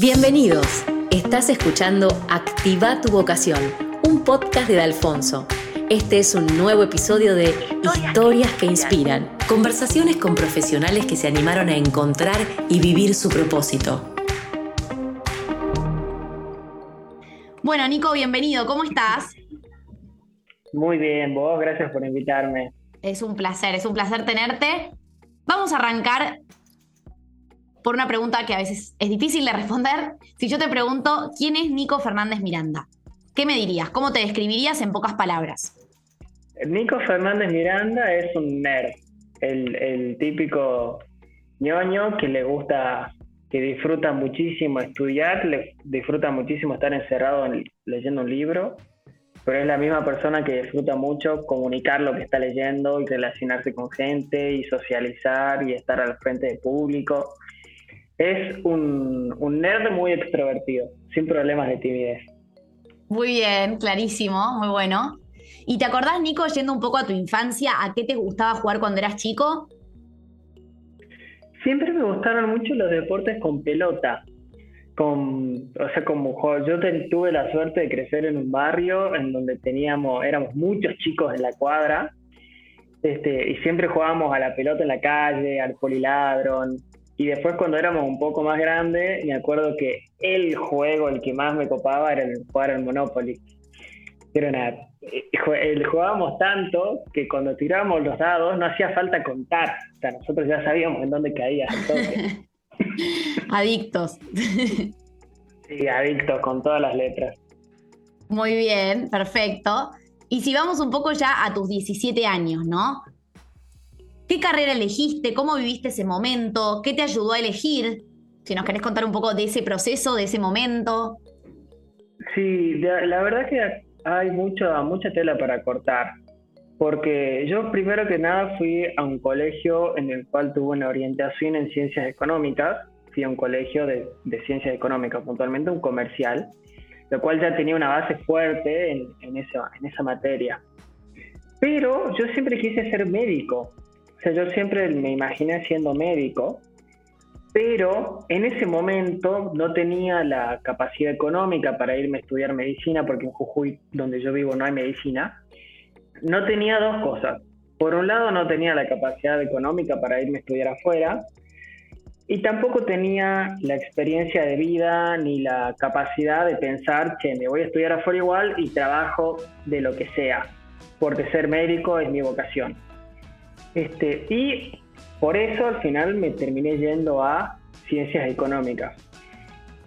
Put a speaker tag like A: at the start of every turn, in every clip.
A: Bienvenidos. Estás escuchando Activa tu vocación, un podcast de Alfonso. Este es un nuevo episodio de Historias que inspiran, conversaciones con profesionales que se animaron a encontrar y vivir su propósito.
B: Bueno, Nico, bienvenido. ¿Cómo estás?
C: Muy bien, vos, gracias por invitarme.
B: Es un placer, es un placer tenerte. Vamos a arrancar por una pregunta que a veces es difícil de responder. Si yo te pregunto, ¿quién es Nico Fernández Miranda? ¿Qué me dirías? ¿Cómo te describirías en pocas palabras?
C: Nico Fernández Miranda es un nerd, el, típico ñoño que le gusta, que disfruta muchísimo estudiar, le disfruta muchísimo estar encerrado leyendo un libro, pero es la misma persona que disfruta mucho comunicar lo que está leyendo y relacionarse con gente y socializar y estar al frente del público es un, nerd muy extrovertido, sin problemas de timidez.
B: Muy bien, clarísimo, muy bueno. ¿Y te acordás, Nico, yendo un poco a tu infancia, a qué te gustaba jugar cuando eras chico?
C: Siempre me gustaron mucho los deportes con pelota. Con, o sea, como yo tuve la suerte de crecer en un barrio en donde teníamos, éramos muchos chicos en la cuadra, este, y siempre jugábamos a la pelota en la calle, al poliladron, y después cuando éramos un poco más grandes, me acuerdo que el juego, el que más me copaba, era el jugar al Monopoly. Pero nada, el, jugábamos tanto que cuando tirábamos los dados no hacía falta contar. O sea, nosotros ya sabíamos en dónde caía.
B: adictos.
C: sí, adictos con todas las letras.
B: Muy bien, perfecto. Y si vamos un poco ya a tus 17 años, ¿no? ¿Qué carrera elegiste? ¿Cómo viviste ese momento? ¿Qué te ayudó a elegir? Si nos querés contar un poco de ese proceso, de ese momento.
C: Sí, la verdad que hay mucho, mucha tela para cortar. Porque yo primero que nada fui a un colegio en el cual tuve una orientación en ciencias económicas. Fui a un colegio de, ciencias económicas, puntualmente un comercial, lo cual ya tenía una base fuerte en, en, en esa materia. Pero yo siempre quise ser médico. O sea, yo siempre me imaginé siendo médico, pero en ese momento no tenía la capacidad económica para irme a estudiar medicina, porque en Jujuy, donde yo vivo, no hay medicina. No tenía dos cosas. Por un lado, no tenía la capacidad económica para irme a estudiar afuera, y tampoco tenía la experiencia de vida ni la capacidad de pensar que me voy a estudiar afuera igual y trabajo de lo que sea, porque ser médico es mi vocación. Este, y por eso al final me terminé yendo a ciencias económicas,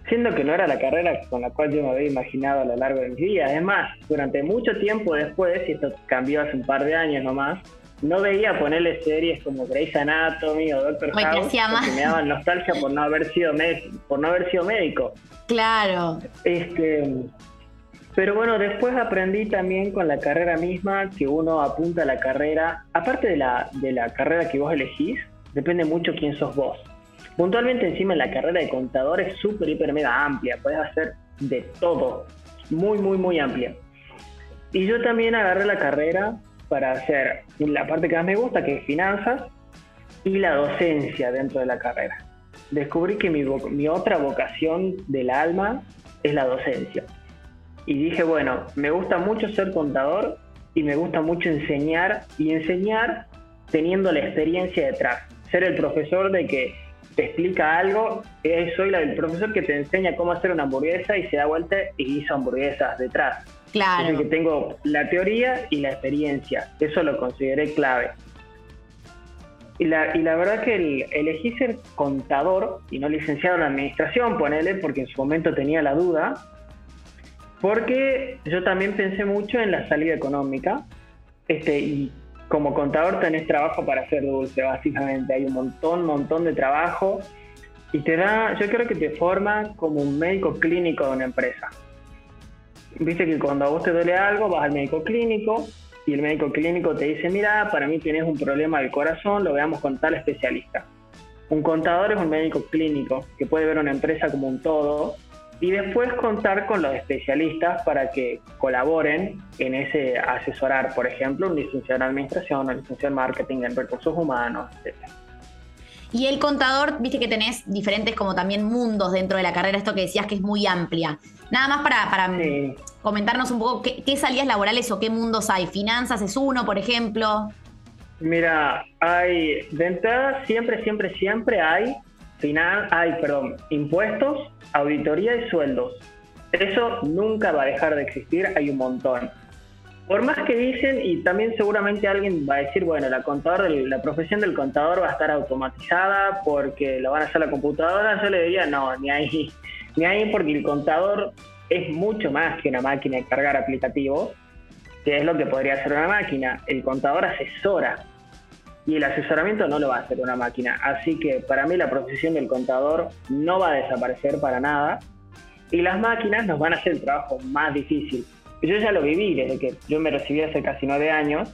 C: siendo que no era la carrera con la cual yo me había imaginado a lo largo de mis días. Además, durante mucho tiempo después, y esto cambió hace un par de años nomás, no veía ponerle series como Grey's Anatomy o Doctor House porque me daban nostalgia por no haber sido por no haber sido médico.
B: Claro.
C: Este, pero bueno, después aprendí también con la carrera misma que uno apunta a la carrera, aparte de la, de la carrera que vos elegís, depende mucho quién sos vos. Puntualmente encima la carrera de contador es súper, hiper, mega amplia, puedes hacer de todo, muy, muy, muy amplia. Y yo también agarré la carrera para hacer la parte que más me gusta, que es finanzas, y la docencia dentro de la carrera. Descubrí que mi, mi otra vocación del alma es la docencia y dije, bueno, me gusta mucho ser contador y me gusta mucho enseñar y enseñar teniendo la experiencia detrás. Ser el profesor de que te explica algo, eh, soy la, el profesor que te enseña cómo hacer una hamburguesa y se da vuelta y hizo hamburguesas detrás.
B: Claro.
C: Es que tengo la teoría y la experiencia. Eso lo consideré clave. Y la, y la verdad que el, elegí ser contador y no licenciado en administración, ponele, porque en su momento tenía la duda, porque yo también pensé mucho en la salida económica. Este, y como contador tenés trabajo para hacer dulce, básicamente. Hay un montón, montón de trabajo. Y te da, yo creo que te forma como un médico clínico de una empresa. Viste que cuando a vos te duele algo, vas al médico clínico y el médico clínico te dice, mira, para mí tienes un problema del corazón, lo veamos con tal especialista. Un contador es un médico clínico que puede ver una empresa como un todo y después contar con los especialistas para que colaboren en ese asesorar, por ejemplo, un licenciado en administración, un licenciado en marketing, en recursos humanos, etc.
B: Y el contador, viste que tenés diferentes como también mundos dentro de la carrera, esto que decías que es muy amplia. Nada más para, para comentarnos un poco qué, qué salidas laborales o qué mundos hay. ¿Finanzas es uno, por ejemplo?
C: Mira, hay de entrada siempre, siempre, siempre hay final, hay, perdón, impuestos, auditoría y sueldos. Eso nunca va a dejar de existir, hay un montón. Por más que dicen, y también seguramente alguien va a decir, bueno, la profesión del contador va a estar automatizada porque lo van a hacer la computadora, yo le diría, no, ni ahí, ni ahí porque el contador es mucho más que una máquina de cargar aplicativos, que es lo que podría hacer una máquina. El contador asesora y el asesoramiento no lo va a hacer una máquina. Así que para mí la profesión del contador no va a desaparecer para nada y las máquinas nos van a hacer el trabajo más difícil. Yo ya lo viví desde que yo me recibí hace casi nueve años.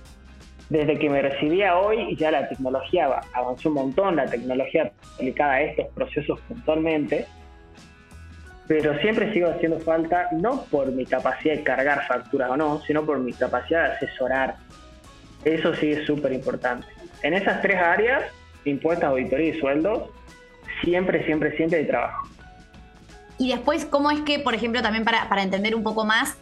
C: Desde que me recibí a hoy ya la tecnología avanzó un montón, la tecnología aplicada a estos procesos puntualmente, pero siempre sigo haciendo falta, no por mi capacidad de cargar facturas o no, sino por mi capacidad de asesorar. Eso sí es súper importante. En esas tres áreas, impuestos, auditoría y sueldos, siempre, siempre, siempre hay trabajo.
B: Y después, ¿cómo es que, por ejemplo, también para, para entender un poco más,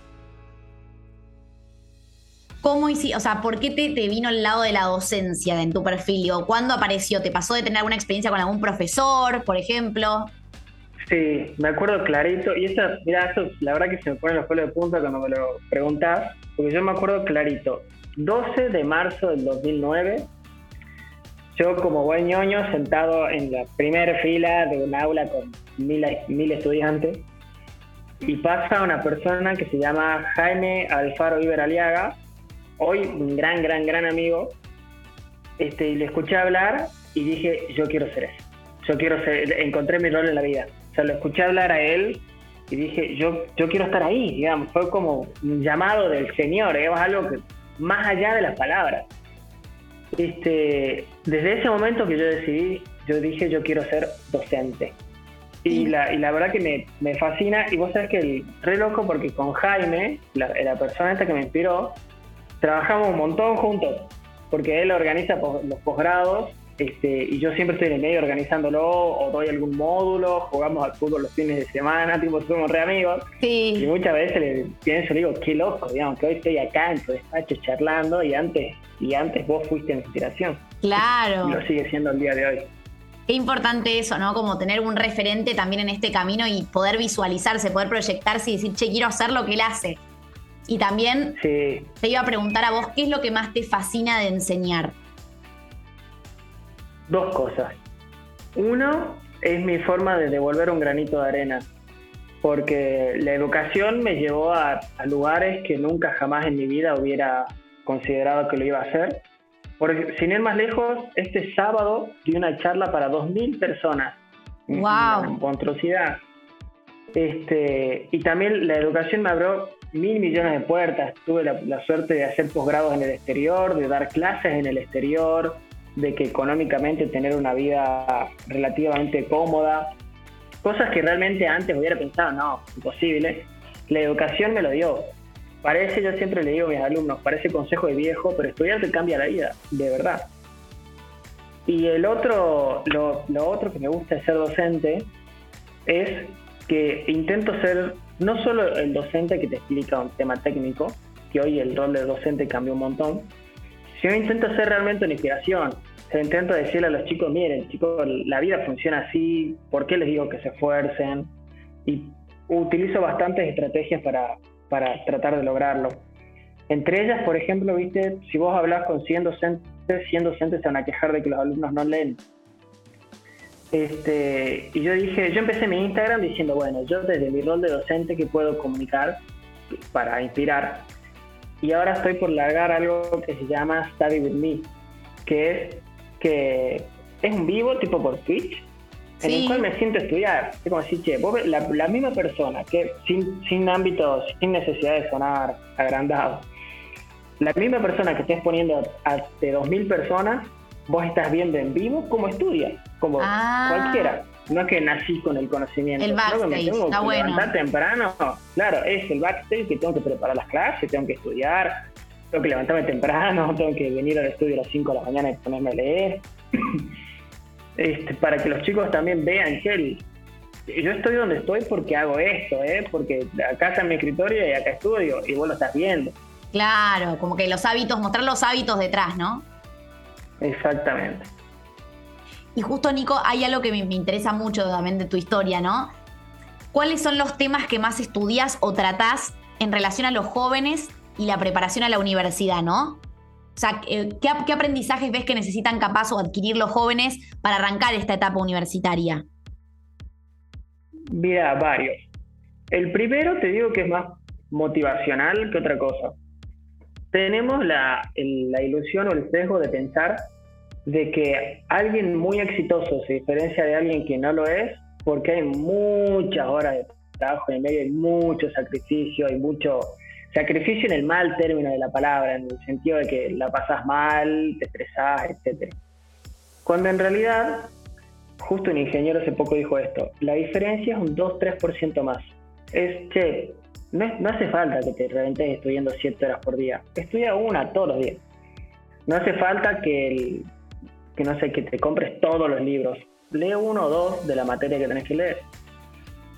B: ¿Cómo hiciste? O sea, ¿por qué te, vino el lado de la docencia en tu perfil? ¿O cuándo apareció? ¿Te pasó de tener alguna experiencia con algún profesor, por ejemplo?
C: Sí, me acuerdo clarito. Y esa, mira, eso, la verdad que se me pone los pelos de punta cuando me lo preguntás, porque yo me acuerdo clarito. 12 de marzo del 2009, yo como buen ñoño sentado en la primera fila de un aula con mil, mil estudiantes, y pasa una persona que se llama Jaime Alfaro Iberaliaga, hoy un gran, gran, gran amigo, este, y le escuché hablar y dije, yo quiero ser eso. Yo quiero ser, encontré mi rol en la vida. O sea, lo escuché hablar a él y dije, yo, yo quiero estar ahí, digamos. Fue como un llamado del Señor, es algo que más allá de las palabras. Este, desde ese momento que yo decidí, yo dije, yo quiero ser docente. Y la, y la verdad que me, me, fascina, y vos sabés que el re loco porque con Jaime, la, la persona esta que me inspiró, trabajamos un montón juntos, porque él organiza los posgrados este, y yo siempre estoy en el medio organizándolo o doy algún módulo, jugamos al fútbol los fines de semana, tipo somos re amigos. Y muchas veces le pienso, le digo, qué loco, digamos, que hoy estoy acá en tu despacho charlando y antes, y antes vos fuiste mi inspiración.
B: Claro.
C: Y lo sigue siendo el día de hoy.
B: Qué importante eso, ¿no? Como tener un referente también en este camino y poder visualizarse, poder proyectarse y decir, che, quiero hacer lo que él hace. Y también te iba a preguntar a vos, ¿qué es lo que más te fascina de enseñar?
C: Dos cosas. Uno es mi forma de devolver un granito de arena, porque la educación me llevó a, lugares que nunca jamás en mi vida hubiera considerado que lo iba a hacer. Porque sin ir más lejos, este sábado di una charla para 2.000 personas.
B: ¡Wow!
C: Una monstruosidad. Este, y también la educación me abrió mil millones de puertas. Tuve la, suerte de hacer posgrados en el exterior, de dar clases en el exterior, de que económicamente tener una vida relativamente cómoda. Cosas que realmente antes hubiera pensado, no, imposible. La educación me lo dio. Parece, yo siempre le digo a mis alumnos, parece consejo de viejo, pero estudiar te cambia la vida, de verdad. Y el otro, lo, otro que me gusta de ser docente es que intento ser no solo el docente que te explica un tema técnico, que hoy el rol del docente cambió un montón, sino intento ser realmente una inspiración. Se intento decirle a los chicos, miren, chicos, la vida funciona así, ¿por qué les digo que se esfuercen? Y utilizo bastantes estrategias para, para tratar de lograrlo. Entre ellas, por ejemplo, viste, si vos hablas con 100 docentes, 100 docentes se van a quejar de que los alumnos no leen. Este, y yo dije, yo empecé mi Instagram diciendo, bueno, yo desde mi rol de docente que puedo comunicar para inspirar. Y ahora estoy por largar algo que se llama Study With Me, que es que es un vivo tipo por Twitch, en el cual me siento a estudiar. Es como decir, che, la, misma persona que sin, sin ámbitos, sin necesidad de sonar agrandado, la misma persona que estés poniendo a, de 2.000 personas, vos estás viendo en vivo cómo estudia, como ah. cualquiera. No es que nací con el conocimiento.
B: El backstage, está bueno.
C: temprano, claro, es el backstage que tengo que preparar las clases, tengo que estudiar, tengo que levantarme temprano, tengo que venir al estudio a las 5 de la mañana y ponerme a leer. este, para que los chicos también vean que yo estoy donde estoy porque hago esto, ¿eh? porque acá está mi escritorio y acá estudio y vos lo estás viendo.
B: Claro, como que los hábitos, mostrar los hábitos detrás, ¿no?
C: Exactamente.
B: Y justo, Nico, hay algo que me, interesa mucho también de tu historia, ¿no? ¿Cuáles son los temas que más estudias o tratás en relación a los jóvenes y la preparación a la universidad, ¿no? O sea, eh, ¿qué, ¿qué, aprendizajes ves que necesitan capaz o adquirir los jóvenes para arrancar esta etapa universitaria?
C: Mira, varios. El primero te digo que es más motivacional que otra cosa. Tenemos la, ilusión o el sesgo de pensar de que alguien muy exitoso se diferencia de alguien que no lo es porque hay muchas horas de trabajo en medio, hay mucho sacrificio, hay mucho sacrificio en el mal término de la palabra, en el sentido de que la pasas mal, te estresás, etc. Cuando en realidad justo un ingeniero hace poco dijo esto, la diferencia es un 2-3% más. Es, che, no, hace falta que te reventes estudiando 7 horas por día, estudia una todos los días. No hace falta que, que, no sé, que te compres todos los libros, lee uno o dos de la materia que tenés que leer.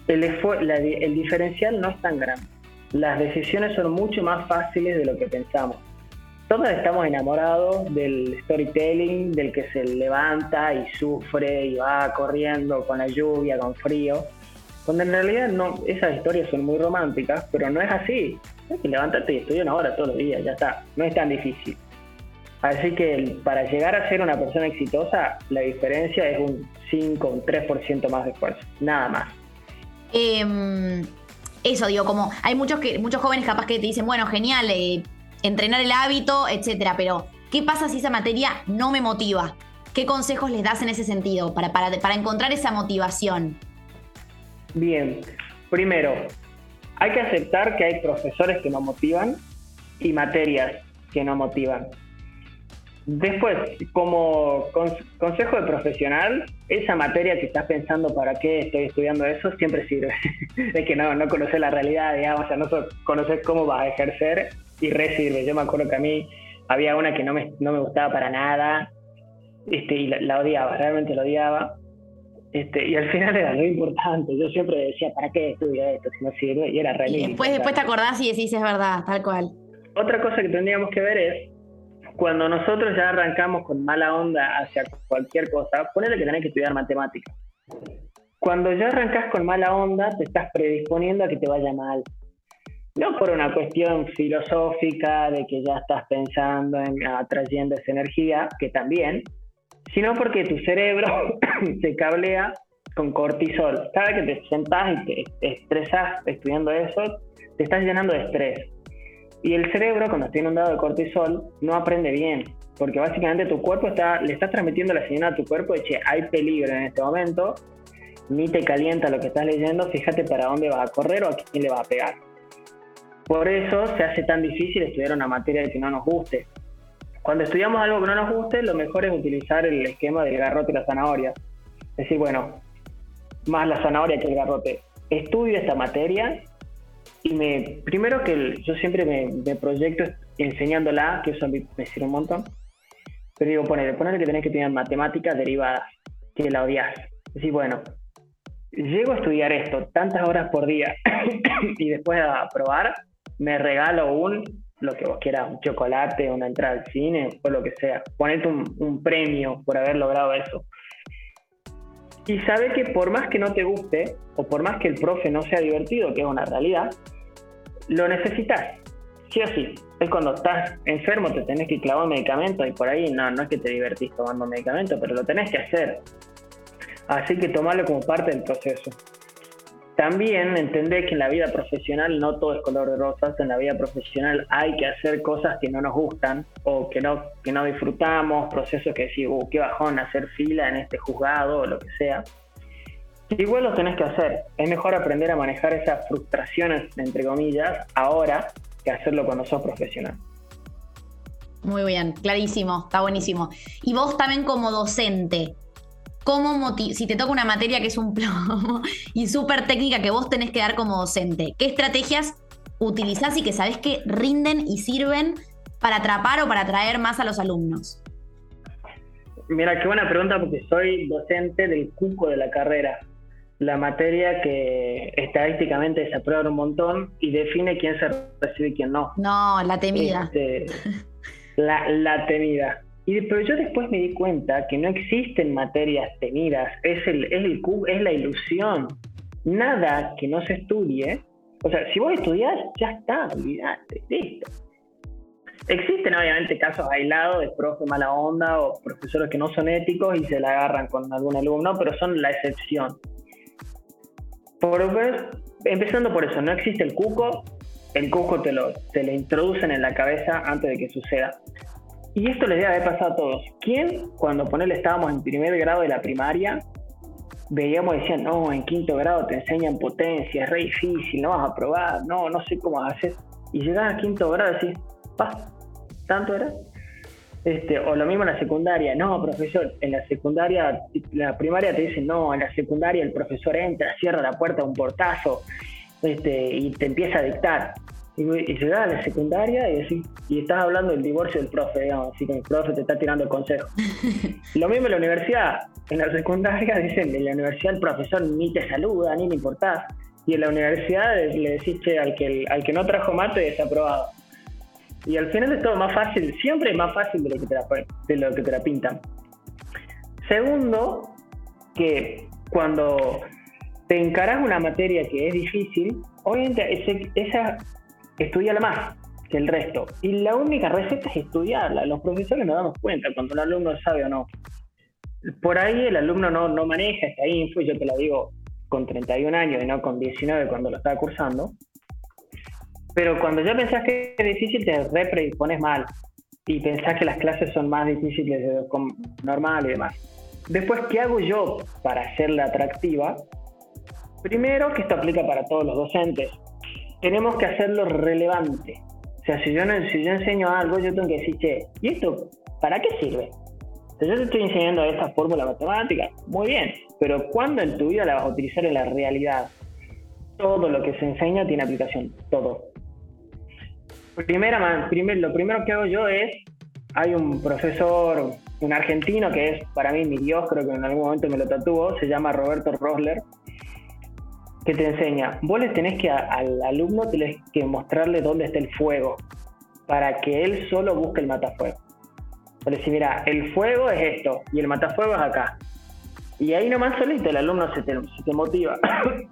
C: El, el diferencial no es tan grande. Las decisiones son mucho más fáciles de lo que pensamos todos estamos enamorados del storytelling, del que se levanta y sufre y va corriendo con la lluvia, con frío, cuando en realidad no, esas historias son muy románticas, pero no es así. Levántate y estudia una hora todos los días, ya está, no es tan difícil. Así que para llegar a ser una persona exitosa, la diferencia es un 5, un 3% más de esfuerzo, nada más.
B: Em, eso digo, como hay muchos que muchos jóvenes capaz que te dicen, bueno, genial, eh, entrenar el hábito, etcétera. Pero, ¿qué pasa si esa materia no me motiva? ¿Qué consejos les das en ese sentido para, para, para encontrar esa motivación?
C: Bien, primero, hay que aceptar que hay profesores que no motivan y materias que no motivan. Después, como consejo de profesional, esa materia que estás pensando para qué estoy estudiando eso siempre sirve. es que no, no conoces la realidad, digamos, o sea, no conoces cómo vas a ejercer y re sirve. Yo me acuerdo que a mí había una que no me, no me gustaba para nada este, y la, odiaba, realmente la odiaba. Este, y al final era muy importante. Yo siempre decía, ¿para qué estudio esto si no sirve? Y era re
B: Y después, después te acordás y decís, es verdad, tal cual.
C: Otra cosa que tendríamos que ver es, cuando nosotros ya arrancamos con mala onda hacia cualquier cosa, ponele que tenés que estudiar matemáticas. Cuando ya arrancas con mala onda, te estás predisponiendo a que te vaya mal no por una cuestión filosófica de que ya estás pensando en atrayendo esa energía, que también, sino porque tu cerebro se cablea con cortisol. Cada que te sentás y te estresas estudiando eso, te estás llenando de estrés. Y el cerebro, cuando está inundado de cortisol, no aprende bien, porque básicamente tu cuerpo está, le estás transmitiendo la señal a tu cuerpo de que hay peligro en este momento, ni te calienta lo que estás leyendo, fíjate para dónde va a correr o a quién le va a pegar. Por eso se hace tan difícil estudiar una materia que no nos guste. Cuando estudiamos algo que no nos guste, lo mejor es utilizar el esquema del garrote y la zanahoria. Es decir, bueno, más la zanahoria que el garrote. Estudio esta materia y me primero que yo siempre me, proyecto enseñándola, que eso me sirve un montón. Pero digo, poner, poner que tenés que tener matemáticas derivadas, que la odias. Decir, bueno, llego a estudiar esto tantas horas por día y después a probar, me regalo un, lo que vos quieras, un chocolate, una entrada al cine o lo que sea. Ponete un, premio por haber logrado eso. Y sabe que por más que no te guste, o por más que el profe no sea divertido, que es una realidad, lo necesitas. Sí o sí. Es cuando estás enfermo, te tenés que clavar medicamento y por ahí no, no es que te divertís tomando medicamento, pero lo tenés que hacer. Así que tomarlo como parte del proceso. También entender que en la vida profesional no todo es color de rosas, en la vida profesional hay que hacer cosas que no nos gustan o que no, que no disfrutamos, procesos que decís, uh, qué bajón hacer fila en este juzgado o lo que sea. Igual los tenés que hacer. Es mejor aprender a manejar esas frustraciones, entre comillas, ahora que hacerlo cuando sos profesional.
B: Muy bien, clarísimo, está buenísimo. Y vos también como docente, cómo si te toca una materia que es un plomo y súper técnica que vos tenés que dar como docente, ¿qué estrategias utilizás y que sabés que rinden y sirven para atrapar o para atraer más a los alumnos?
C: Mira, qué buena pregunta porque soy docente del cuco de la carrera, la materia que estadísticamente se aprueba un montón y define quién se recibe y quién no.
B: No, la temida.
C: Este, la, la temida. Y, pero yo después me di cuenta que no existen materias temidas, es, el, es, el, es la ilusión. Nada que no se estudie, o sea, si vos estudiás, ya está, olvidate, listo. Existen obviamente casos aislados de profes mala onda o profesores que no son éticos y se la agarran con algún alumno, pero son la excepción. Por, empezando por eso, no existe el cuco, el cuco te lo, te lo introducen en la cabeza antes de que suceda. Y esto les debe haber pasado a todos. ¿Quién, cuando ponele estábamos en primer grado de la primaria, veíamos y decían, no, en quinto grado te enseñan potencia, es re difícil, no vas a probar, no, no sé cómo hacer. Y llegas a quinto grado y decís, pa, ¿tanto era? Este, o lo mismo en la secundaria, no, profesor, en la secundaria, la primaria te dicen, no, en la secundaria el profesor entra, cierra la puerta un portazo este, y te empieza a dictar. Y, y a la secundaria y, y estás hablando del divorcio del profe, digamos, así que el profe te está tirando el consejo. Lo mismo en la universidad. En la secundaria dicen, en la universidad el profesor ni te saluda, ni le importás. Y en la universidad le decís, che, al que, al que no trajo mate, desaprobado. Y al final es todo más fácil, siempre es más fácil de lo que te la, de lo que te la pintan. Segundo, que cuando te encarás una materia que es difícil, obviamente ese, esa la más que el resto. Y la única receta es estudiarla. Los profesores nos damos cuenta cuando un alumno sabe o no. Por ahí el alumno no, no maneja esta info, yo te la digo con 31 años y no con 19 cuando lo estaba cursando. Pero cuando ya pensás que es difícil, te repredispones mal y pensás que las clases son más difíciles de normal y demás. Después, ¿qué hago yo para hacerla atractiva? Primero, que esto aplica para todos los docentes tenemos que hacerlo relevante. O sea, si yo, no, si yo enseño algo, yo tengo que decir, che, ¿y esto para qué sirve? Si yo te estoy enseñando esta fórmula matemática, muy bien, pero ¿cuándo en tu vida la vas a utilizar en la realidad? Todo lo que se enseña tiene aplicación, todo. Primera, primer, lo primero que hago yo es, hay un profesor, un argentino que es para mí mi Dios, creo que en algún momento me lo tatuó, se llama Roberto Rosler, que te enseña, vos le tenés que al alumno tenés que mostrarle dónde está el fuego para que él solo busque el matafuego. Le decir, mira, el fuego es esto y el matafuego es acá. Y ahí nomás solito el alumno se te, se te motiva.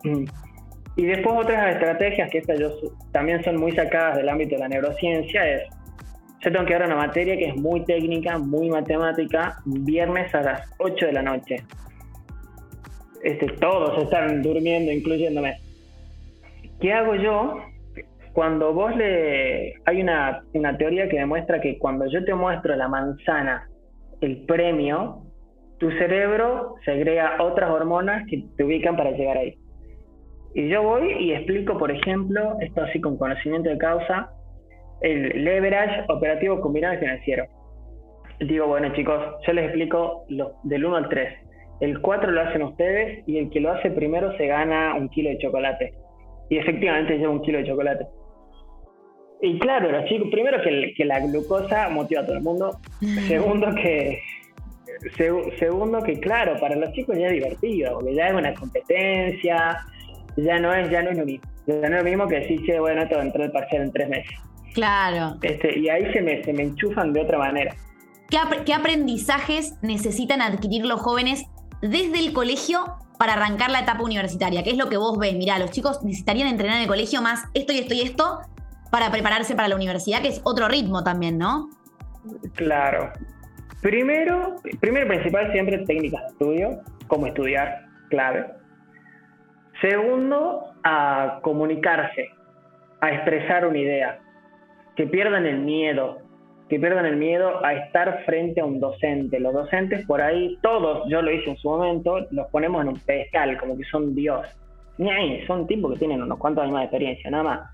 C: y después otras estrategias que estas yo, también son muy sacadas del ámbito de la neurociencia es, yo tengo que dar una materia que es muy técnica, muy matemática, viernes a las 8 de la noche este, todos están durmiendo, incluyéndome. ¿Qué hago yo? Cuando vos le... Hay una, una teoría que demuestra que cuando yo te muestro la manzana, el premio, tu cerebro segrega otras hormonas que te ubican para llegar ahí. Y yo voy y explico, por ejemplo, esto así con conocimiento de causa, el leverage operativo combinado financiero. Digo, bueno chicos, yo les explico lo, del 1 al 3 el 4 lo hacen ustedes y el que lo hace primero se gana un kilo de chocolate. Y efectivamente lleva un kilo de chocolate. Y claro, los chicos, primero que, que la glucosa motiva a todo el mundo. segundo que segundo que claro, para los chicos ya es divertido, porque ya es una competencia, ya no es, ya no es lo mismo. Ya no es lo mismo que decir, che, bueno, esto va a entrar el parcial en tres meses.
B: Claro.
C: Este, y ahí se me, se me enchufan de otra manera.
B: ¿Qué aprendizajes necesitan adquirir los jóvenes desde el colegio para arrancar la etapa universitaria? ¿Qué es lo que vos ves? Mirá, los chicos necesitarían entrenar en el colegio más esto y esto y esto para prepararse para la universidad, que es otro ritmo también, ¿no?
C: Claro. Primero, primero principal siempre técnicas de estudio, cómo estudiar, clave. Segundo, a comunicarse, a expresar una idea, que pierdan el miedo, que pierdan el miedo a estar frente a un docente. Los docentes por ahí, todos, yo lo hice en su momento, los ponemos en un pedestal, como que son Dios. Ni ahí, son tipos que tienen unos cuantos años de experiencia, nada más.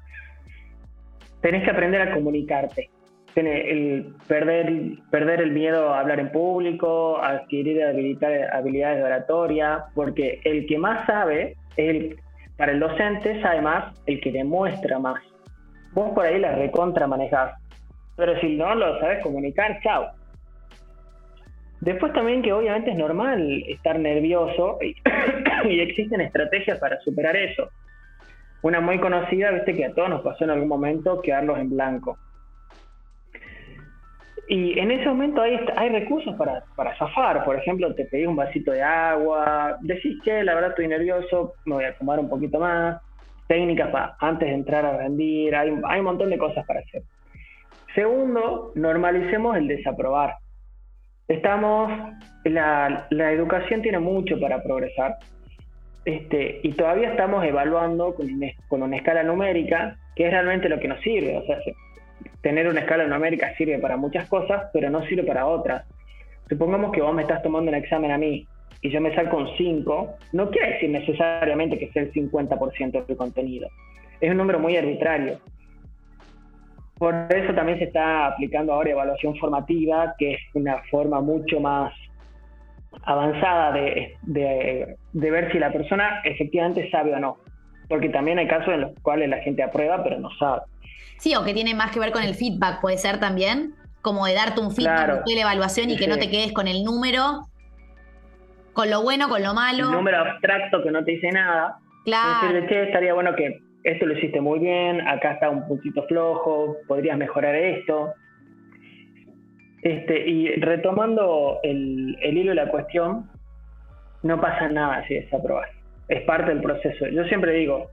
C: Tenés que aprender a comunicarte. Tenés el, perder, perder el miedo a hablar en público, adquirir habilidades de oratoria, porque el que más sabe, el, para el docente sabe más el que demuestra más. Vos por ahí la recontra manejás pero si no lo sabes comunicar, chao. Después también que obviamente es normal estar nervioso y, existen estrategias para superar eso. Una muy conocida, viste que a todos nos pasó en algún momento quedarlos en blanco. Y en ese momento hay, recursos para, para zafar. Por ejemplo, te pedís un vasito de agua, decís que la verdad estoy nervioso, me voy a tomar un poquito más. Técnicas para antes de entrar a rendir, hay un montón de cosas para hacer. Segundo, normalicemos el desaprobar. Estamos, la, la educación tiene mucho para progresar este, y todavía estamos evaluando con, con, una escala numérica, que es realmente lo que nos sirve. O sea, tener una escala numérica sirve para muchas cosas, pero no sirve para otras. Supongamos que vos me estás tomando un examen a mí y yo me saco un 5, no quiere decir necesariamente que sea el 50% del contenido. Es un número muy arbitrario. Por eso también se está aplicando ahora evaluación formativa, que es una forma mucho más avanzada de, ver si la persona efectivamente sabe o no. Porque también hay casos en los cuales la gente aprueba pero no sabe.
B: Sí, o que tiene más que ver con el feedback, puede ser también, como de darte un feedback de la evaluación y que no te quedes con el número, con lo bueno, con lo malo.
C: Un número abstracto que no te dice nada.
B: Claro.
C: Decirle, che, estaría bueno que esto lo hiciste muy bien, acá está un poquito flojo, podrías mejorar esto. Este, y retomando el, hilo de la cuestión, no pasa nada si desaprobas. Es parte del proceso. Yo siempre digo,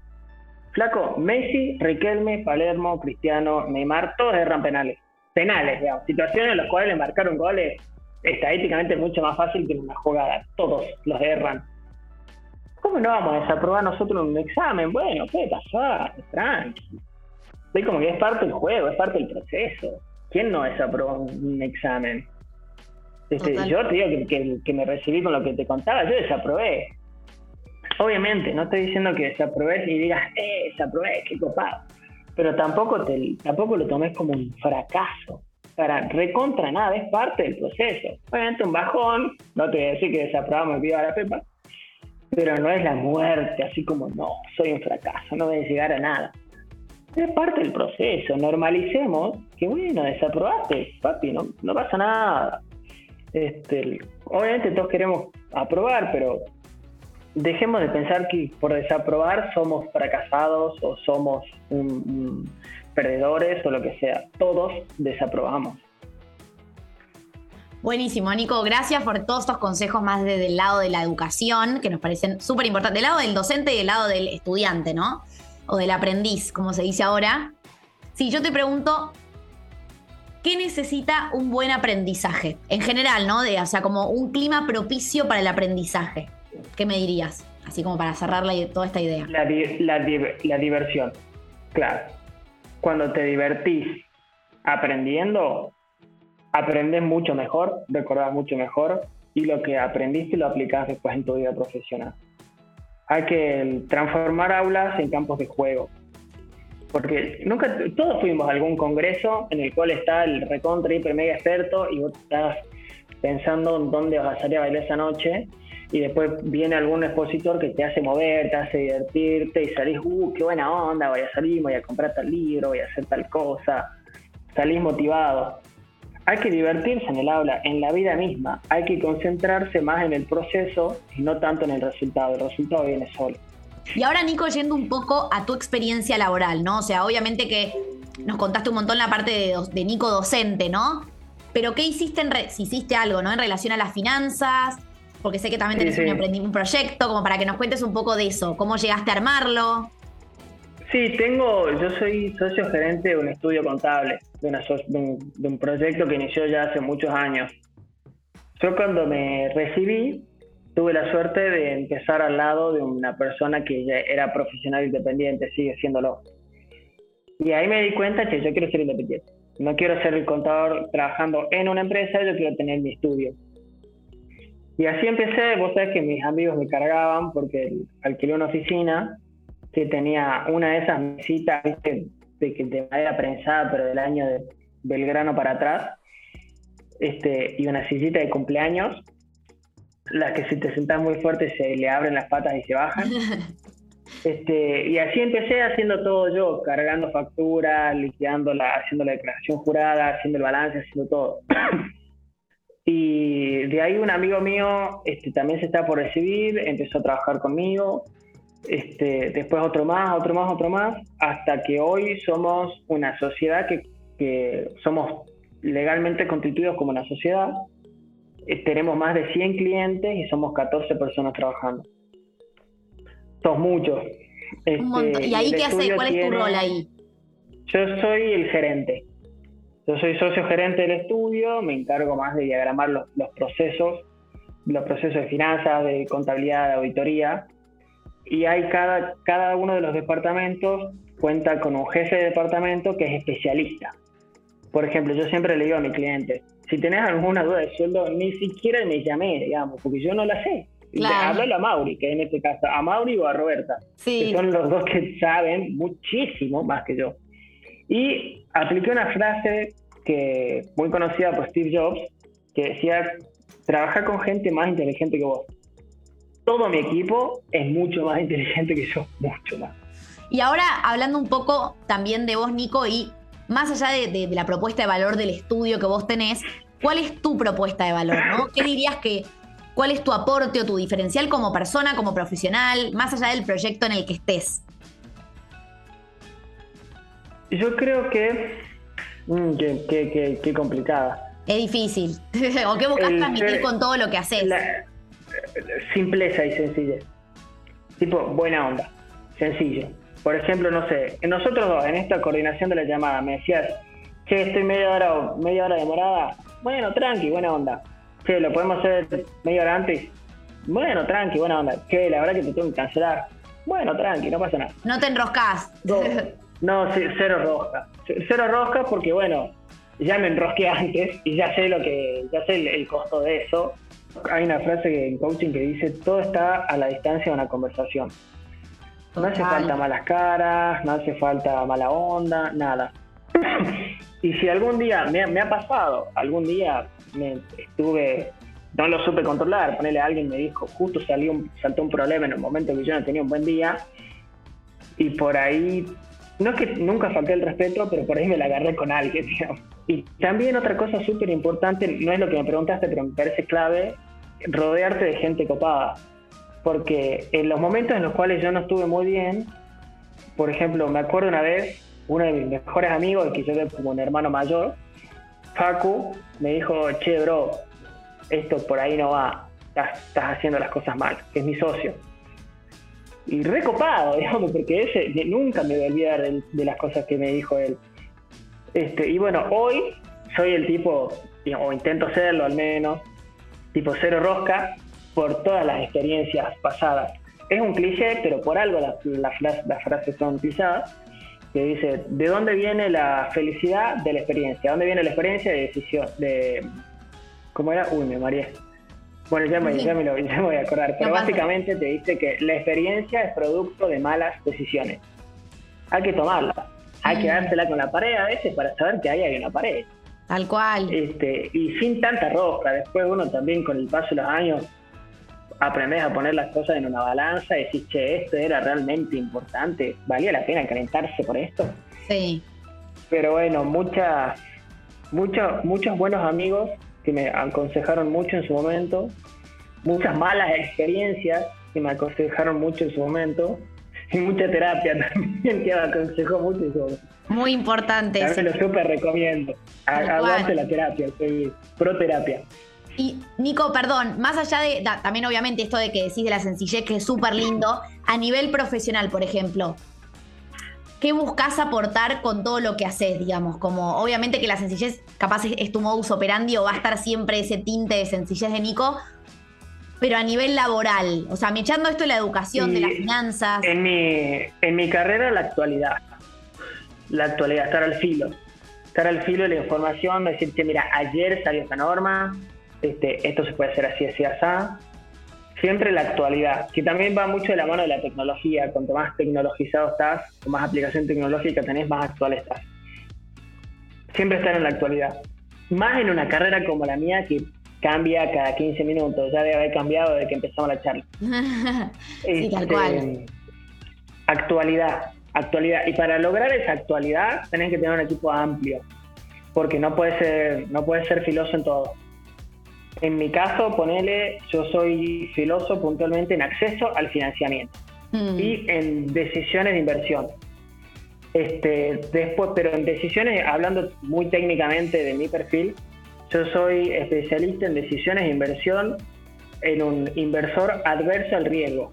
C: flaco, Messi, Riquelme, Palermo, Cristiano, Neymar, todos erran penales. Penales, digamos. Situaciones en las cuales le marcaron goles estadísticamente mucho más fácil que en una jugada. Todos los erran. ¿Cómo no vamos a desaprobar nosotros un examen? Bueno, puede pasar, tranqui. Es como que es parte del juego, es parte del proceso. ¿Quién no desaprobó un examen? Este, yo te digo que, me recibí con lo que te contaba, yo desaprobé. Obviamente, no estoy diciendo que desaprobes y digas, eh, desaprobé, qué copado. Pero tampoco, te, tampoco lo tomes como un fracaso. Para recontra nada, es parte del proceso. Obviamente un bajón, no te voy a decir que desaprobamos el video de la Pepa, pero no es la muerte, así como no, soy un fracaso, no voy a llegar a nada. Es parte del proceso, normalicemos que bueno, desaprobaste, papi, no, no pasa nada. Este, obviamente todos queremos aprobar, pero dejemos de pensar que por desaprobar somos fracasados o somos perdedores o lo que sea. Todos desaprobamos.
B: Buenísimo, Nico. Gracias por todos estos consejos más desde el lado de la educación, que nos parecen súper importantes. Del lado del docente y del lado del estudiante, ¿no? O del aprendiz, como se dice ahora. Si yo te pregunto, ¿qué necesita un buen aprendizaje? En general, ¿no? De, o sea, como un clima propicio para el aprendizaje. ¿Qué me dirías? Así como para cerrar toda esta idea.
C: La, la diversión. Claro. Cuando te divertís aprendiendo, aprendes mucho mejor, recordás mucho mejor y lo que aprendiste lo aplicas después en tu vida profesional. Hay que transformar aulas en campos de juego. Porque nunca, todos fuimos a algún congreso en el cual está el recontra hiper mega experto y vos estás pensando en dónde vas a salir a bailar esa noche y después viene algún expositor que te hace mover, te hace divertirte y salís, uh, qué buena onda, voy a salir, voy a comprar tal libro, voy a hacer tal cosa, salís motivado hay que divertirse en el aula, en la vida misma. Hay que concentrarse más en el proceso y no tanto en el resultado. El resultado viene solo.
B: Y ahora, Nico, yendo un poco a tu experiencia laboral, ¿no? O sea, obviamente que nos contaste un montón la parte de, Nico docente, ¿no? Pero ¿qué hiciste en si hiciste algo, ¿no? En relación a las finanzas, porque sé que también tenés Un, un proyecto, como para que nos cuentes un poco de eso. ¿Cómo llegaste a armarlo?
C: Sí, tengo, yo soy socio gerente de un estudio contable, de, un, proyecto que inició ya hace muchos años. Yo cuando me recibí, tuve la suerte de empezar al lado de una persona que ya era profesional independiente, sigue siéndolo. Y ahí me di cuenta que yo quiero ser independiente. No quiero ser el contador trabajando en una empresa, yo quiero tener mi estudio. Y así empecé, vos sabés que mis amigos me cargaban porque alquilé una oficina que tenía una de esas mesitas de, de madera prensada, pero del año de Belgrano para atrás, este, y una sillita de cumpleaños, las que si te sentás muy fuerte se le abren las patas y se bajan. Este, y así empecé haciendo todo yo, cargando facturas, liquidándola, haciendo la declaración jurada, haciendo el balance, haciendo todo. Y de ahí un amigo mío este, también se está por recibir, empezó a trabajar conmigo, este, después otro más, otro más, otro más, hasta que hoy somos una sociedad que, que somos legalmente constituidos como una sociedad. Eh, tenemos más de 100 clientes y somos 14 personas trabajando. Somos muchos.
B: Este, ¿Y ahí qué hace? ¿Cuál es tu rol ahí?
C: Yo soy el gerente. Yo soy socio gerente del estudio, me encargo más de diagramar los, los procesos, los procesos de finanzas, de contabilidad, de auditoría. Y hay cada, cada uno de los departamentos cuenta con un jefe de departamento que es especialista. Por ejemplo, yo siempre le digo a mi cliente, si tenés alguna duda de sueldo, ni siquiera me llamé, digamos, porque yo no la sé. Claro. a Mauri, que en este caso, a Mauri o a Roberta, que son los dos que saben muchísimo más que yo. Y apliqué una frase que muy conocida por Steve Jobs, que decía, trabaja con gente más inteligente que vos. Todo mi equipo es mucho más inteligente que yo, mucho más.
B: Y ahora hablando un poco también de vos, Nico, y más allá de, la propuesta de valor del estudio que vos tenés, ¿cuál es tu propuesta de valor? ¿no? ¿Qué dirías que, cuál es tu aporte o tu diferencial como persona, como profesional, más allá del proyecto en el que estés?
C: Yo creo que... Mm, qué, complicada.
B: Es difícil. ¿O qué buscas transmitir con todo lo que haces?
C: Simpleza y sencillez. Tipo, buena onda. Sencillo por ejemplo, no sé, nosotros dos, en esta coordinación de la llamada, me decías, che, estoy media hora, media hora demorada. Bueno, tranqui, buena onda. Che, lo podemos hacer media hora antes. Bueno, tranqui, buena onda. Che, la verdad que te tengo que cancelar. Bueno, tranqui, no pasa nada.
B: No te enroscas.
C: No, cero rosca. Cero rosca porque, bueno, ya me enrosqué antes y ya sé lo que, ya sé el, costo de eso. Hay una frase en coaching que dice, todo está a la distancia de una conversación. No hace falta malas caras, no hace falta mala onda, nada. y si algún día me, ha pasado, algún día me estuve, no lo supe controlar, ponerle a alguien me dijo, justo salió un, saltó un problema en el momento que yo no tenía un buen día, y por ahí, no es que nunca falté el respeto, pero por ahí me la agarré con alguien, Y también otra cosa súper importante, no es lo que me preguntaste, pero me parece clave, rodearte de gente copada. Porque en los momentos en los cuales yo no estuve muy bien, por ejemplo, me acuerdo una vez, uno de mis mejores amigos, que yo veo como un hermano mayor, Facu, me dijo, che, bro, esto por ahí no va, estás, haciendo las cosas mal, que es mi socio. Y recopado, digamos, porque ese nunca me voy a olvidar de, las cosas que me dijo él. Este, y bueno, hoy soy el tipo, o intento serlo al menos, tipo cero rosca, por todas las experiencias pasadas. Es un cliché, pero por algo las, las, frases son utilizadas, que dice, ¿de dónde viene la felicidad de la experiencia? ¿De dónde viene la experiencia de decisión? De, ¿Cómo era? Uy, me mareé. Bueno, ya me, ya me, lo, ya me voy a acordar, pero básicamente te dice que la experiencia es producto de malas decisiones. Hay que tomarla, hay que dársela con la pared a veces para saber que ahí hay una pared.
B: Tal cual.
C: Este, y sin tanta rosca, después uno también con el paso de los años aprendes a poner las cosas en una balanza y decís, che, esto era realmente importante, ¿valía la pena calentarse por esto?
B: Sí.
C: Pero bueno, muchas, muchos, muchos buenos amigos que me aconsejaron mucho en su momento, muchas malas experiencias que me aconsejaron mucho en su momento, y mucha terapia también que me aconsejó mucho en su momento.
B: Muy importante.
C: También lo súper recomiendo. Aguante la terapia, soy pro terapia.
B: Y Nico, perdón, más allá de, también obviamente esto de que decís de la sencillez, que es súper lindo, a nivel profesional, por ejemplo, ¿qué buscas aportar con todo lo que haces, digamos? Como obviamente que la sencillez capaz es, tu modus operandi o va a estar siempre ese tinte de sencillez de Nico, pero a nivel laboral, o sea, me echando esto de la educación, de las finanzas.
C: En mi, en mi carrera, la actualidad. La actualidad, estar al filo. Estar al filo de la información, decirte, mira, ayer salió esta norma, este, esto se puede hacer así, así, así. Siempre la actualidad, que también va mucho de la mano de la tecnología. Cuanto más tecnologizado estás, o más aplicación tecnológica tenés, más actual estás. Siempre estar en la actualidad. Más en una carrera como la mía que cambia cada 15 minutos. Ya debe haber cambiado desde que empezamos la charla.
B: sí, tal este, cual.
C: Actualidad, actualidad. Y para lograr esa actualidad tenés que tener un equipo amplio. Porque no puedes ser, no puedes ser filoso en todo En mi caso, ponele, yo soy filoso puntualmente en acceso al financiamiento mm. y en decisiones de inversión. Este, después, pero en decisiones, hablando muy técnicamente de mi perfil, yo soy especialista en decisiones de inversión en un inversor adverso al riesgo.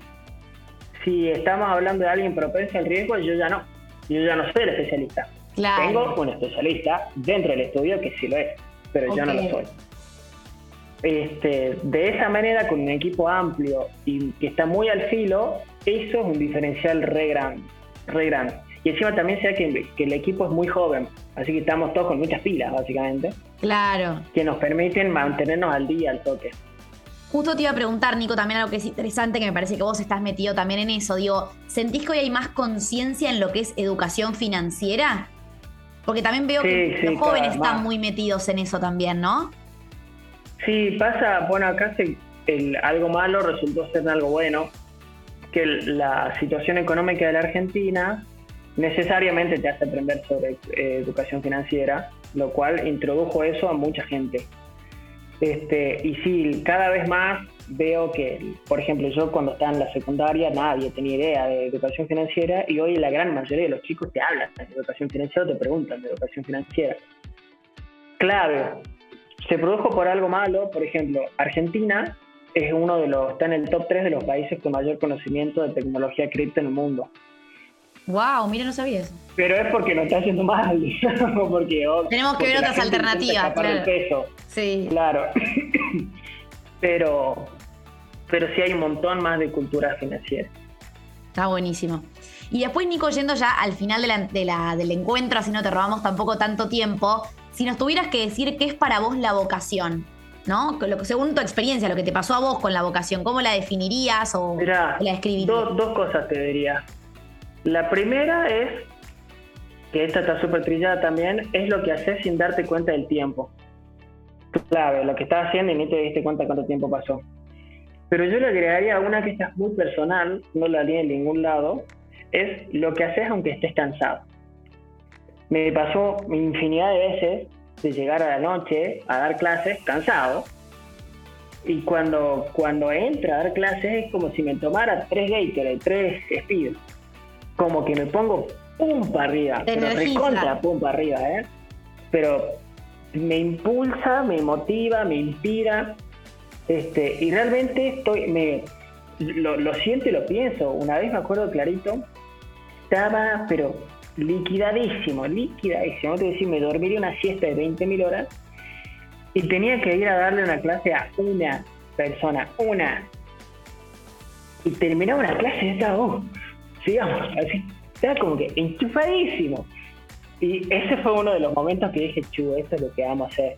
C: Si estamos hablando de alguien propenso al riesgo, yo ya no. Yo ya no soy el especialista. Tengo un especialista dentro del estudio que sí lo es, pero yo no lo soy. Este, de esa manera, con un equipo amplio y que está muy al filo, eso es un diferencial re grande. Re grande. Y encima también sea que, que, el equipo es muy joven, así que estamos todos con muchas pilas, básicamente.
B: Claro.
C: Que nos permiten mantenernos al día, al toque.
B: Justo te iba a preguntar, Nico, también algo que es interesante, que me parece que vos estás metido también en eso. Digo, ¿sentís que hoy hay más conciencia en lo que es educación financiera? Porque también veo que los jóvenes están muy metidos en eso también, ¿no?
C: Sí, pasa, bueno, acá el, algo malo resultó ser algo bueno, que la situación económica de la Argentina necesariamente te hace aprender sobre eh, educación financiera, lo cual introdujo eso a mucha gente. Este, y sí, cada vez más veo que, por ejemplo, yo cuando estaba en la secundaria nadie tenía idea de educación financiera y hoy la gran mayoría de los chicos te hablan de educación financiera o te preguntan de educación financiera. Clave, se produjo por algo malo, por ejemplo, Argentina es uno de los, está en el top 3 de los países con mayor conocimiento de tecnología cripto en el mundo.
B: Wow, mira, no sabía eso.
C: Pero es porque no está haciendo mal, porque
B: tenemos que ver otras alternativas,
C: claro. peso. Sí. Claro. pero, pero sí hay un montón más de cultura financiera.
B: Está buenísimo. Y después, Nico, yendo ya al final de la, del encuentro, así no te robamos tampoco tanto tiempo, si nos tuvieras que decir qué es para vos la vocación, ¿no? según tu experiencia, lo que te pasó a vos con la vocación, ¿cómo la definirías o, la describirías?
C: dos cosas te diría. La primera es, que esta está súper trillada también, es lo que haces sin darte cuenta del tiempo. Clave, lo que estás haciendo y ni te diste cuenta cuánto tiempo pasó. Pero yo le agregaría una que está muy personal, no la haría en ningún lado, es lo que haces aunque estés cansado. Me pasó infinidad de veces de llegar a la noche a dar clases cansado. Y cuando, cuando entro a dar clases es como si me tomara tres Gatorade, tres Speed. Como que me pongo pum para arriba. pero recontra pum para arriba, ¿eh? Pero me impulsa, me motiva, me inspira. Este, y realmente estoy, me, lo, lo siento y lo pienso. Una vez me acuerdo clarito, estaba, pero liquidadísimo, liquidadísimo. Te decir, me dormiría una siesta de 20.000 horas y tenía que ir a darle una clase a una persona, una. Y terminaba una clase y estaba, oh, sigamos, así, estaba como que enchufadísimo. Y ese fue uno de los momentos que dije, chu, esto es lo que vamos a hacer.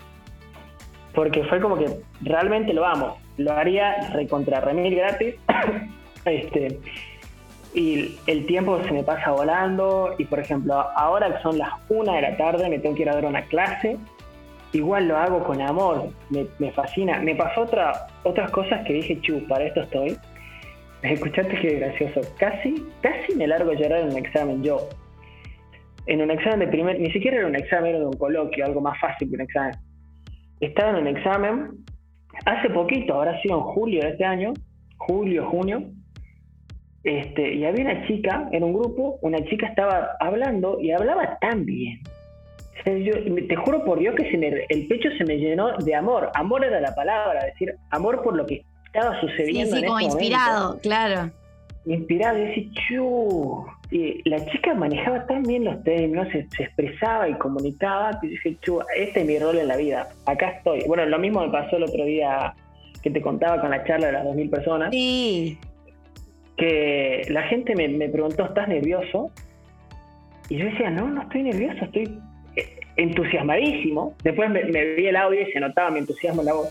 C: Porque fue como que realmente lo amo. Lo haría recontra remil gratis. este, y el tiempo se me pasa volando y por ejemplo ahora que son las una de la tarde me tengo que ir a dar una clase igual lo hago con amor me, fascina. Me pasó otra otras cosas que dije chu para esto estoy escuchaste qué gracioso. Casi casi me largo llorar en un examen yo. En un examen de primer ni siquiera era un examen era un coloquio algo más fácil que un examen. Estaba en un examen hace poquito ahora sido en julio de este año julio junio este, y había una chica en un grupo, una chica estaba hablando y hablaba tan bien. te juro por Dios que el pecho se me llenó de amor. Amor era la palabra, decir, amor por lo que estaba sucediendo.
B: Sí, sí, como inspirado, claro.
C: Inspirado, y decir, chu. Y la chica manejaba tan bien los términos, se, expresaba y comunicaba, que dije, chu, este es mi rol en la vida. Acá estoy. Bueno, lo mismo me pasó el otro día que te contaba con la charla de las 2.000 personas.
B: Sí
C: que la gente me, preguntó, ¿estás nervioso? Y yo decía, no, no estoy nervioso, estoy eh, entusiasmadísimo. Después me, vi el audio y se notaba mi entusiasmo en la voz.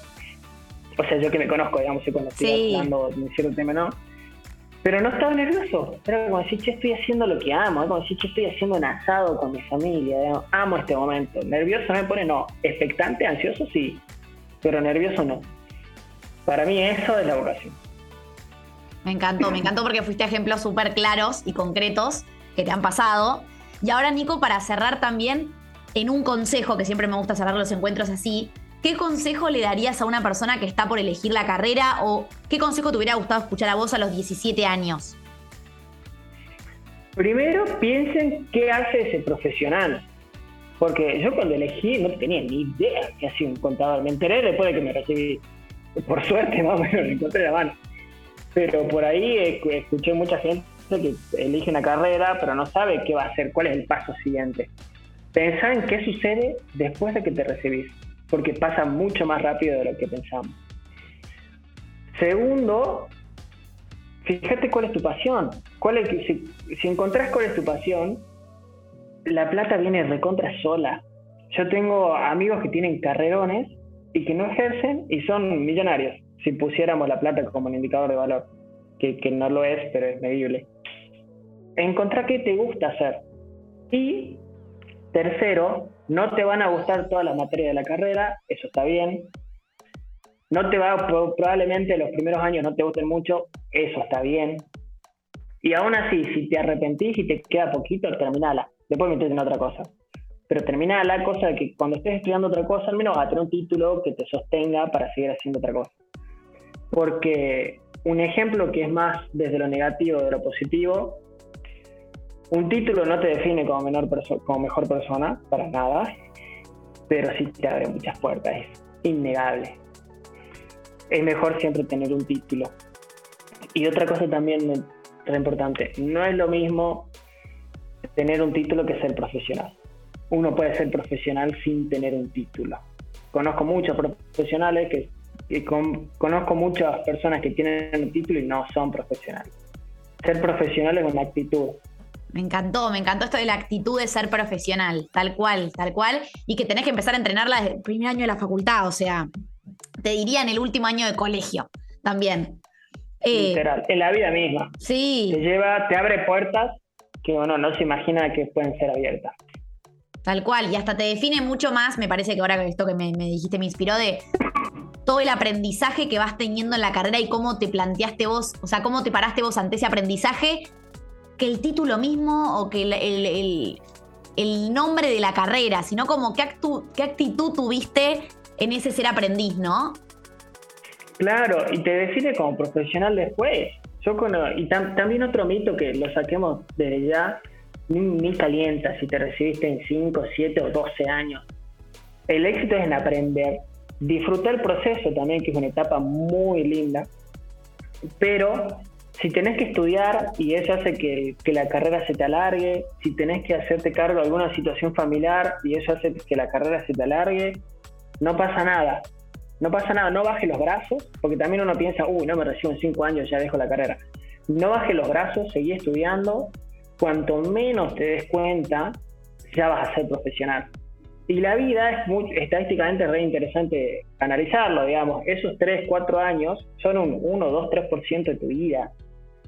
C: O sea, yo que me conozco, digamos, cuando estoy hablando de cierto tema, ¿no? Pero no estaba nervioso. Era como decir, che, estoy haciendo lo que amo. como decir, che, estoy haciendo un asado con mi familia. Amo este momento. Nervioso no me pone, no. Expectante, ansioso, sí. Pero nervioso no. Para mí eso es la vocación.
B: Me encantó, me encantó porque fuiste ejemplos súper claros y concretos que te han pasado. Y ahora, Nico, para cerrar también, en un consejo, que siempre me gusta cerrar los encuentros así, ¿qué consejo le darías a una persona que está por elegir la carrera o qué consejo te hubiera gustado escuchar a vos a los 17 años?
C: Primero piensen qué hace ese profesional. Porque yo cuando elegí no tenía ni idea que hacía un contador. Me enteré después de que me recibí. Por suerte, más o menos, me encontré la mano. Pero por ahí escuché mucha gente que elige una carrera, pero no sabe qué va a hacer, cuál es el paso siguiente. Pensá en qué sucede después de que te recibís, porque pasa mucho más rápido de lo que pensamos. Segundo, fíjate cuál es tu pasión. Cuál es, si, si encontrás cuál es tu pasión, la plata viene recontra sola. Yo tengo amigos que tienen carrerones y que no ejercen y son millonarios, si pusiéramos la plata como un indicador de valor, que, que no lo es, pero es medible. Encontrar qué te gusta hacer. Y tercero, no te van a gustar todas las materias de la carrera, eso está bien. No te va, probablemente los primeros años no te gusten mucho, eso está bien. Y aún así, si te arrepentís y te queda poquito, terminala después metete en otra cosa. Pero termina la cosa de que cuando estés estudiando otra cosa, al menos a tener un título que te sostenga para seguir haciendo otra cosa. Porque un ejemplo que es más desde lo negativo de lo positivo, un título no te define como, menor como mejor persona, para nada, pero sí te abre muchas puertas, es innegable. Es mejor siempre tener un título. Y otra cosa también es importante, no es lo mismo tener un título que ser profesional. Uno puede ser profesional sin tener un título. Conozco muchos profesionales que, y conozco muchas personas que tienen un título y no son profesionales. Ser profesional es una actitud.
B: Me encantó, me encantó esto de la actitud de ser profesional, tal cual, tal cual, y que tenés que empezar a entrenarla desde el primer año de la facultad, o sea, te diría en el último año de colegio también.
C: Eh, Literal, en la vida misma.
B: Sí.
C: Te lleva, te abre puertas que uno no se imagina que pueden ser abiertas.
B: Tal cual, y hasta te define mucho más, me parece que ahora esto que me, dijiste me inspiró de todo el aprendizaje que vas teniendo en la carrera y cómo te planteaste vos, o sea, cómo te paraste vos ante ese aprendizaje, que el título mismo o que el, nombre de la carrera, sino como qué, qué actitud tuviste en ese ser aprendiz, ¿no?
C: Claro, y te define como profesional después. Yo y también otro mito que lo saquemos desde ya, ni, calienta si te recibiste en 5, 7 o 12 años. El éxito es en aprender, disfrutar el proceso también, que es una etapa muy linda, pero si tenés que estudiar y eso hace que, la carrera se te alargue, si tenés que hacerte cargo de alguna situación familiar y eso hace que la carrera se te alargue, no pasa nada no pasa nada, no baje los brazos, porque también uno piensa, uy, no me recibo en cinco años, ya dejo la carrera. No baje los brazos, seguí estudiando, cuanto menos te des cuenta, ya vas a ser profesional. Y la vida es muy, estadísticamente re interesante analizarlo, digamos. Esos 3, 4 años son un 1, 2, 3% de tu vida.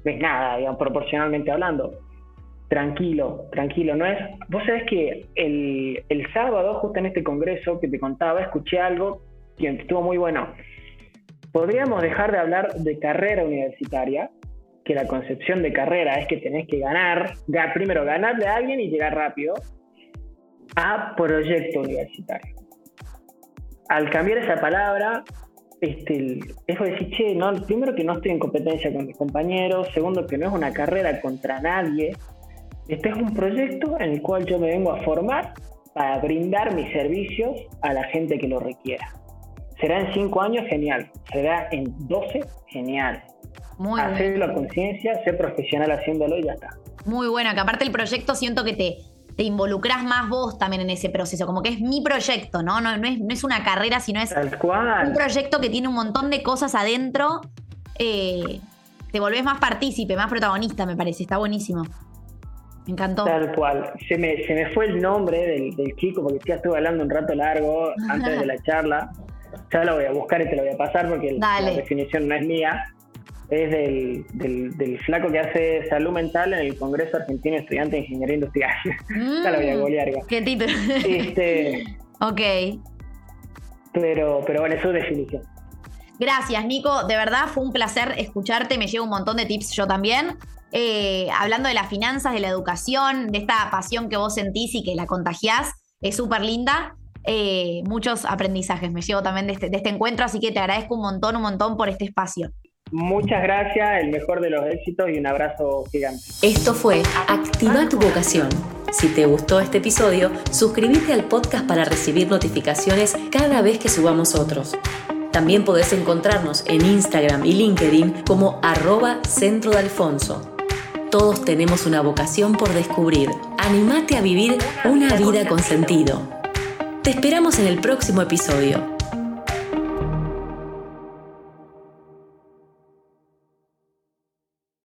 C: No es nada, digamos, proporcionalmente hablando. Tranquilo, tranquilo. No es. Vos sabés que el, el sábado, justo en este congreso que te contaba, escuché algo estuvo muy bueno. Podríamos dejar de hablar de carrera universitaria, que la concepción de carrera es que tenés que ganar, primero ganarle a alguien y llegar rápido, a proyecto universitario. Al cambiar esa palabra, este, es decir, che, no, primero que no estoy en competencia con mis compañeros, segundo que no es una carrera contra nadie, este es un proyecto en el cual yo me vengo a formar para brindar mis servicios a la gente que lo requiera. Será en cinco años, genial. Será en 12, genial. Muy Hacer la conciencia, ser profesional haciéndolo y ya está.
B: Muy bueno, que aparte el proyecto siento que te, te involucras más vos también en ese proceso, como que es mi proyecto, ¿no? No, no, es, no es una carrera, sino es un proyecto que tiene un montón de cosas adentro. Eh, te volvés más partícipe, más protagonista, me parece, está buenísimo. Me encantó.
C: Tal cual. Se me, se me fue el nombre del, del chico porque ya estuve hablando un rato largo antes de la charla. Ya lo voy a buscar y te lo voy a pasar porque la definición no es mía. Es del, del, flaco que hace salud mental en el Congreso Argentino de Estudiantes de Ingeniería Industrial. ya lo voy a mm, golear.
B: ¿Qué título?
C: Este,
B: ok.
C: Pero, pero bueno, es su definición.
B: Gracias, Nico. De verdad fue un placer escucharte. Me llevo un montón de tips yo también. Eh, hablando de las finanzas, de la educación, de esta pasión que vos sentís y que la contagiás, es súper linda. eh, muchos aprendizajes. Me llevo también de este, de este encuentro, así que te agradezco un montón, un montón por este espacio.
C: Muchas gracias, el mejor de los éxitos y un abrazo gigante.
A: Esto fue Activa tu vocación. Si te gustó este episodio, suscríbete al podcast para recibir notificaciones cada vez que subamos otros. También podés encontrarnos en Instagram y LinkedIn como arroba centro de Alfonso. Todos tenemos una vocación por descubrir. Animate a vivir una vida con sentido. Te esperamos en el próximo episodio.